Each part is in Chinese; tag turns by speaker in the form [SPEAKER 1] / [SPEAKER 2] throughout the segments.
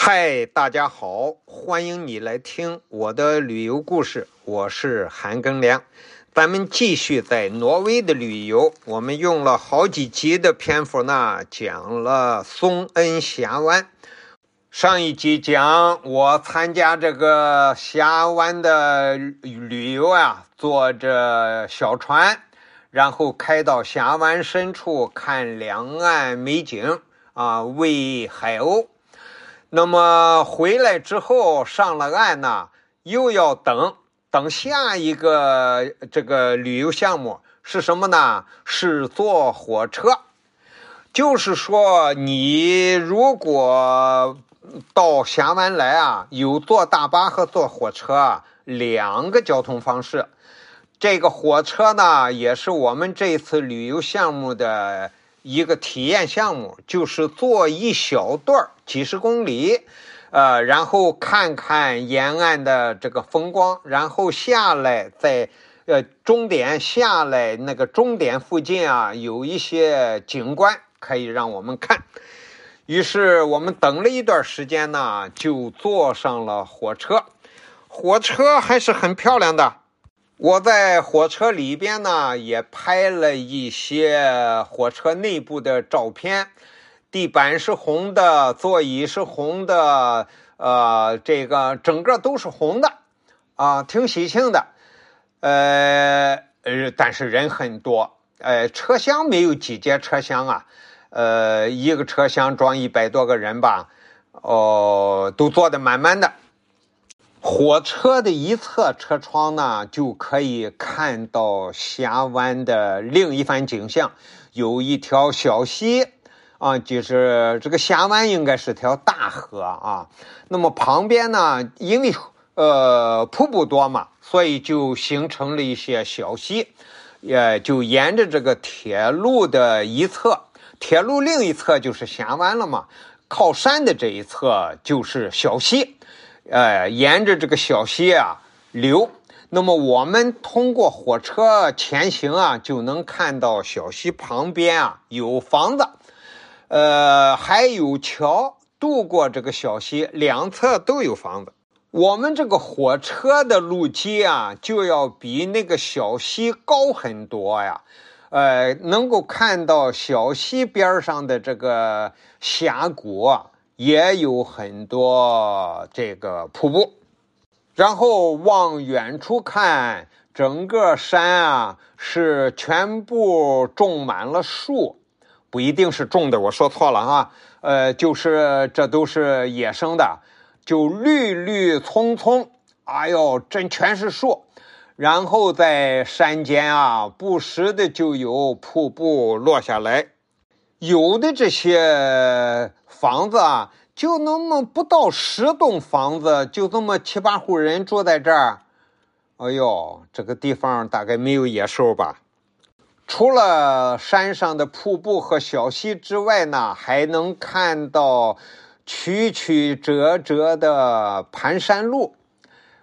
[SPEAKER 1] 嗨，大家好，欢迎你来听我的旅游故事，我是韩庚良。咱们继续在挪威的旅游，我们用了好几集的篇幅呢，讲了松恩峡湾。上一集讲我参加这个峡湾的旅游啊，坐着小船，然后开到峡湾深处看两岸美景啊，喂海鸥。那么回来之后上了岸呢，又要等等下一个这个旅游项目是什么呢？是坐火车。就是说，你如果到峡湾来啊，有坐大巴和坐火车两个交通方式。这个火车呢，也是我们这次旅游项目的。一个体验项目就是坐一小段几十公里，呃，然后看看沿岸的这个风光，然后下来在呃终点下来那个终点附近啊，有一些景观可以让我们看。于是我们等了一段时间呢，就坐上了火车。火车还是很漂亮的。我在火车里边呢，也拍了一些火车内部的照片。地板是红的，座椅是红的，呃，这个整个都是红的，啊，挺喜庆的。呃呃，但是人很多，呃，车厢没有几节车厢啊，呃，一个车厢装一百多个人吧，哦，都坐的满满的。火车的一侧车窗呢，就可以看到峡湾的另一番景象。有一条小溪，啊，就是这个峡湾应该是条大河啊。那么旁边呢，因为呃瀑布多嘛，所以就形成了一些小溪，也就沿着这个铁路的一侧，铁路另一侧就是峡湾了嘛。靠山的这一侧就是小溪。呃，沿着这个小溪啊流，那么我们通过火车前行啊，就能看到小溪旁边啊有房子，呃，还有桥渡过这个小溪，两侧都有房子。我们这个火车的路基啊，就要比那个小溪高很多呀，呃，能够看到小溪边上的这个峡谷。啊也有很多这个瀑布，然后往远处看，整个山啊是全部种满了树，不一定是种的，我说错了哈，呃，就是这都是野生的，就绿绿葱葱，哎呦，真全是树，然后在山间啊，不时的就有瀑布落下来。有的这些房子啊，就那么不到十栋房子，就这么七八户人住在这儿。哎呦，这个地方大概没有野兽吧？除了山上的瀑布和小溪之外呢，还能看到曲曲折折的盘山路，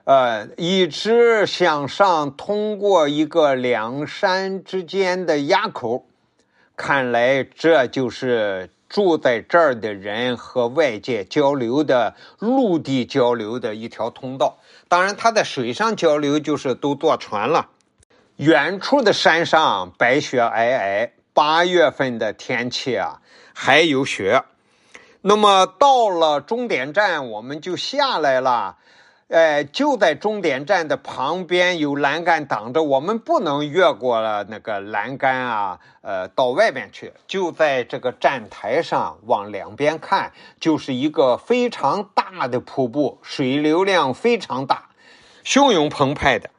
[SPEAKER 1] 呃，一直向上通过一个两山之间的垭口。看来这就是住在这儿的人和外界交流的陆地交流的一条通道。当然，他在水上交流就是都坐船了。远处的山上白雪皑皑，八月份的天气啊还有雪。那么到了终点站，我们就下来了。哎，就在终点站的旁边有栏杆挡着，我们不能越过了那个栏杆啊，呃，到外面去。就在这个站台上，往两边看，就是一个非常大的瀑布，水流量非常大，汹涌澎湃的。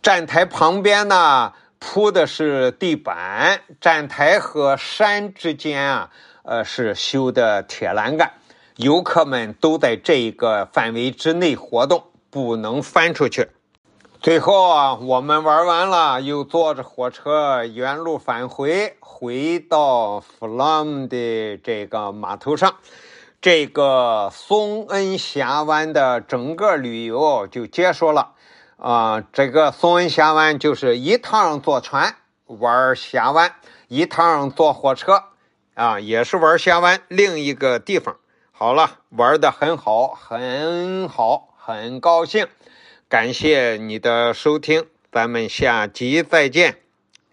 [SPEAKER 1] 站台旁边呢，铺的是地板，站台和山之间啊，呃，是修的铁栏杆。游客们都在这个范围之内活动，不能翻出去。最后啊，我们玩完了，又坐着火车原路返回，回到弗朗的这个码头上。这个松恩峡湾的整个旅游就结束了。啊，这个松恩峡湾就是一趟坐船玩峡湾，一趟坐火车啊，也是玩峡湾另一个地方。好了，玩的很好，很好，很高兴，感谢你的收听，咱们下集再见。